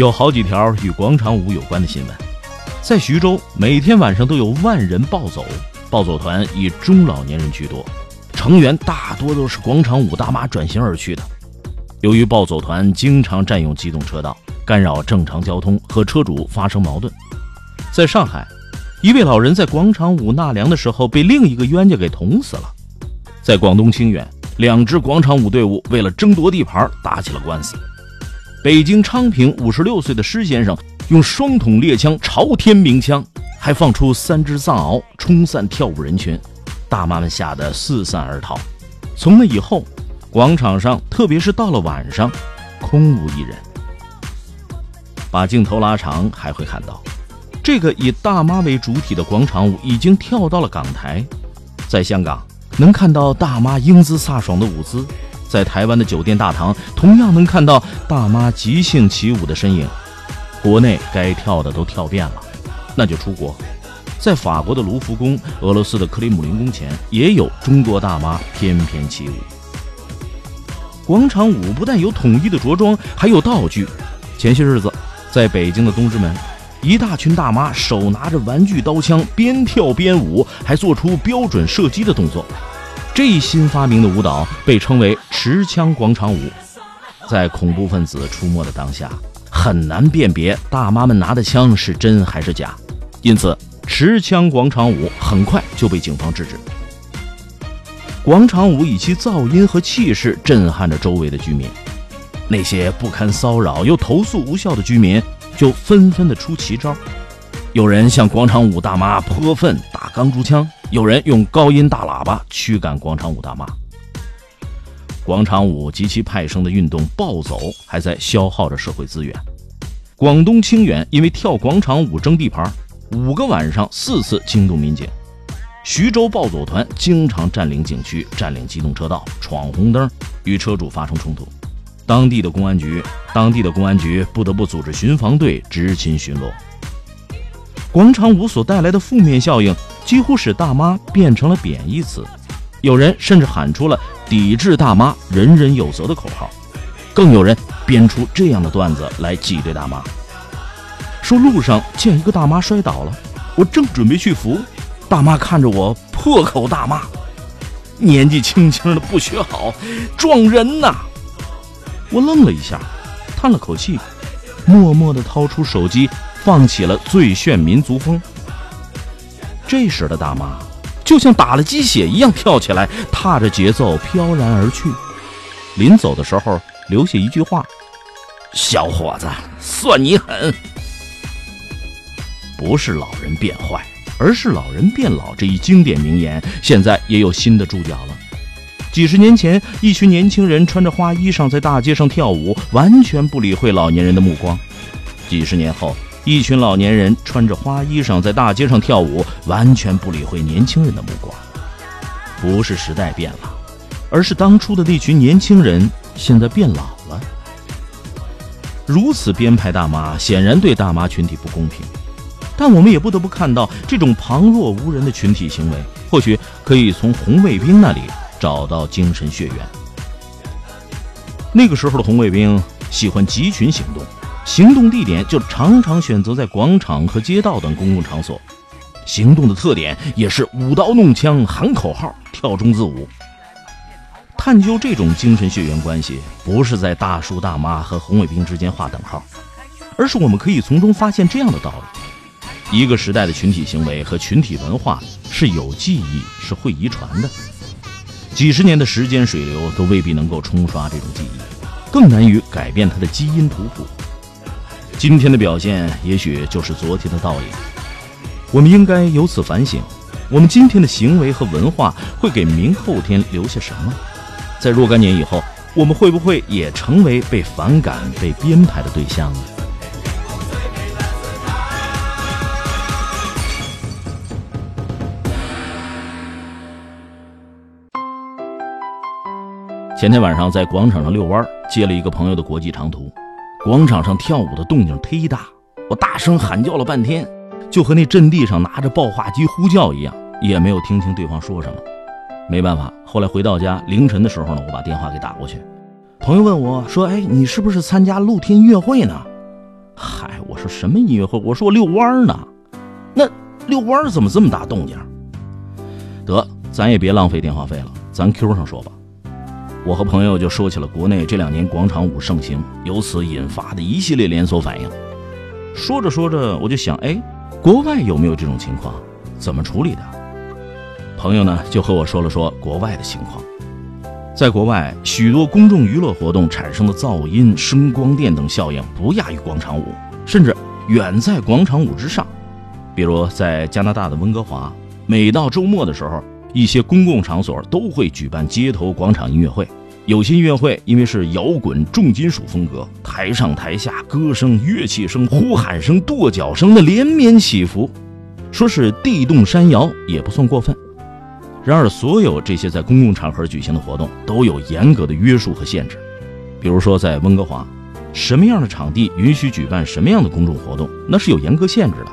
有好几条与广场舞有关的新闻，在徐州，每天晚上都有万人暴走，暴走团以中老年人居多，成员大多都是广场舞大妈转型而去的。由于暴走团经常占用机动车道，干扰正常交通，和车主发生矛盾。在上海，一位老人在广场舞纳凉的时候被另一个冤家给捅死了。在广东清远，两支广场舞队伍为了争夺地盘打起了官司。北京昌平五十六岁的施先生用双筒猎枪朝天鸣枪，还放出三只藏獒冲散跳舞人群，大妈们吓得四散而逃。从那以后，广场上特别是到了晚上，空无一人。把镜头拉长，还会看到，这个以大妈为主体的广场舞已经跳到了港台。在香港，能看到大妈英姿飒爽的舞姿。在台湾的酒店大堂，同样能看到大妈即兴起舞的身影。国内该跳的都跳遍了，那就出国。在法国的卢浮宫、俄罗斯的克里姆林宫前，也有中国大妈翩翩起舞。广场舞不但有统一的着装，还有道具。前些日子，在北京的东直门，一大群大妈手拿着玩具刀枪，边跳边舞，还做出标准射击的动作。这新发明的舞蹈被称为持枪广场舞，在恐怖分子出没的当下，很难辨别大妈们拿的枪是真还是假，因此持枪广场舞很快就被警方制止。广场舞以其噪音和气势震撼着周围的居民，那些不堪骚扰又投诉无效的居民就纷纷的出奇招，有人向广场舞大妈泼粪、打钢珠枪。有人用高音大喇叭驱赶广场舞大妈。广场舞及其派生的运动暴走，还在消耗着社会资源。广东清远因为跳广场舞争地盘，五个晚上四次惊动民警。徐州暴走团经常占领景区、占领机动车道、闯红灯，与车主发生冲突。当地的公安局，当地的公安局不得不组织巡防队执勤巡逻。广场舞所带来的负面效应。几乎使大妈变成了贬义词，有人甚至喊出了“抵制大妈，人人有责”的口号，更有人编出这样的段子来挤兑大妈，说路上见一个大妈摔倒了，我正准备去扶，大妈看着我破口大骂：“年纪轻轻的不学好，撞人呐！”我愣了一下，叹了口气，默默地掏出手机，放起了最炫民族风。这时的大妈就像打了鸡血一样跳起来，踏着节奏飘然而去。临走的时候留下一句话：“小伙子，算你狠。”不是老人变坏，而是老人变老。这一经典名言现在也有新的注脚了。几十年前，一群年轻人穿着花衣裳在大街上跳舞，完全不理会老年人的目光。几十年后。一群老年人穿着花衣裳在大街上跳舞，完全不理会年轻人的目光。不是时代变了，而是当初的那群年轻人现在变老了。如此编排大妈，显然对大妈群体不公平。但我们也不得不看到，这种旁若无人的群体行为，或许可以从红卫兵那里找到精神血缘。那个时候的红卫兵喜欢集群行动。行动地点就常常选择在广场和街道等公共场所，行动的特点也是舞刀弄枪、喊口号、跳中字舞。探究这种精神血缘关系，不是在大叔大妈和红卫兵之间画等号，而是我们可以从中发现这样的道理：一个时代的群体行为和群体文化是有记忆、是会遗传的。几十年的时间水流都未必能够冲刷这种记忆，更难于改变它的基因图谱。今天的表现也许就是昨天的倒影我们应该由此反省我们今天的行为和文化会给明后天留下什么？在若干年以后我们会不会也成为被反感被编排的对象？呢前天晚上在广场上遛弯接了一个朋友的国际长途。广场上跳舞的动静忒大，我大声喊叫了半天，就和那阵地上拿着报话机呼叫一样，也没有听清对方说什么。没办法，后来回到家凌晨的时候呢，我把电话给打过去。朋友问我说：“哎，你是不是参加露天音乐会呢？”嗨，我说什么音乐会？我说我遛弯呢。那遛弯怎么这么大动静？得，咱也别浪费电话费了，咱 Q 上说吧。我和朋友就说起了国内这两年广场舞盛行，由此引发的一系列连锁反应。说着说着，我就想，哎，国外有没有这种情况？怎么处理的？朋友呢就和我说了说国外的情况。在国外，许多公众娱乐活动产生的噪音、声光电等效应不亚于广场舞，甚至远在广场舞之上。比如在加拿大的温哥华，每到周末的时候。一些公共场所都会举办街头广场音乐会，有些音乐会因为是摇滚重金属风格，台上台下歌声、乐器声、呼喊声、跺脚声的连绵起伏，说是地动山摇也不算过分。然而，所有这些在公共场合举行的活动都有严格的约束和限制，比如说在温哥华，什么样的场地允许举办什么样的公众活动，那是有严格限制的。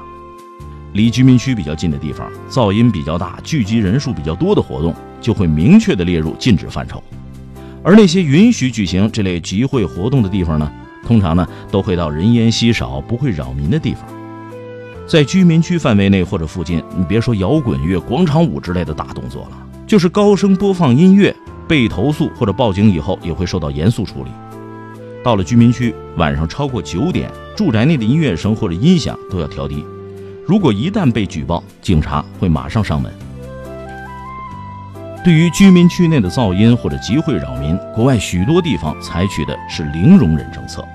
离居民区比较近的地方，噪音比较大、聚集人数比较多的活动，就会明确的列入禁止范畴。而那些允许举行这类集会活动的地方呢，通常呢都会到人烟稀少、不会扰民的地方。在居民区范围内或者附近，你别说摇滚乐、广场舞之类的大动作了，就是高声播放音乐，被投诉或者报警以后，也会受到严肃处理。到了居民区，晚上超过九点，住宅内的音乐声或者音响都要调低。如果一旦被举报，警察会马上上门。对于居民区内的噪音或者集会扰民，国外许多地方采取的是零容忍政策，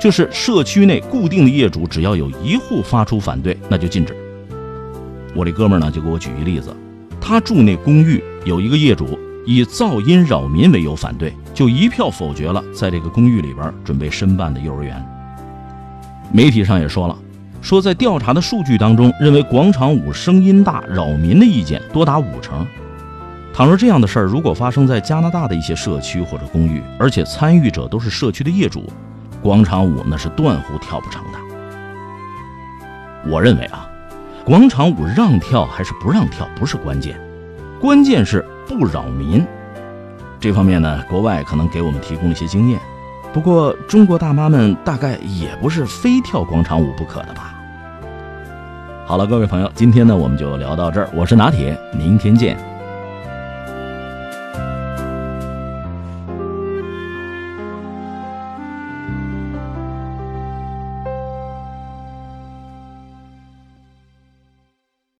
就是社区内固定的业主只要有一户发出反对，那就禁止。我这哥们儿呢，就给我举一例子，他住那公寓有一个业主以噪音扰民为由反对，就一票否决了在这个公寓里边准备申办的幼儿园。媒体上也说了。说，在调查的数据当中，认为广场舞声音大、扰民的意见多达五成。倘若这样的事儿如果发生在加拿大的一些社区或者公寓，而且参与者都是社区的业主，广场舞那是断乎跳不成的。我认为啊，广场舞让跳还是不让跳不是关键，关键是不扰民。这方面呢，国外可能给我们提供一些经验。不过，中国大妈们大概也不是非跳广场舞不可的吧？好了，各位朋友，今天呢我们就聊到这儿。我是拿铁，明天见。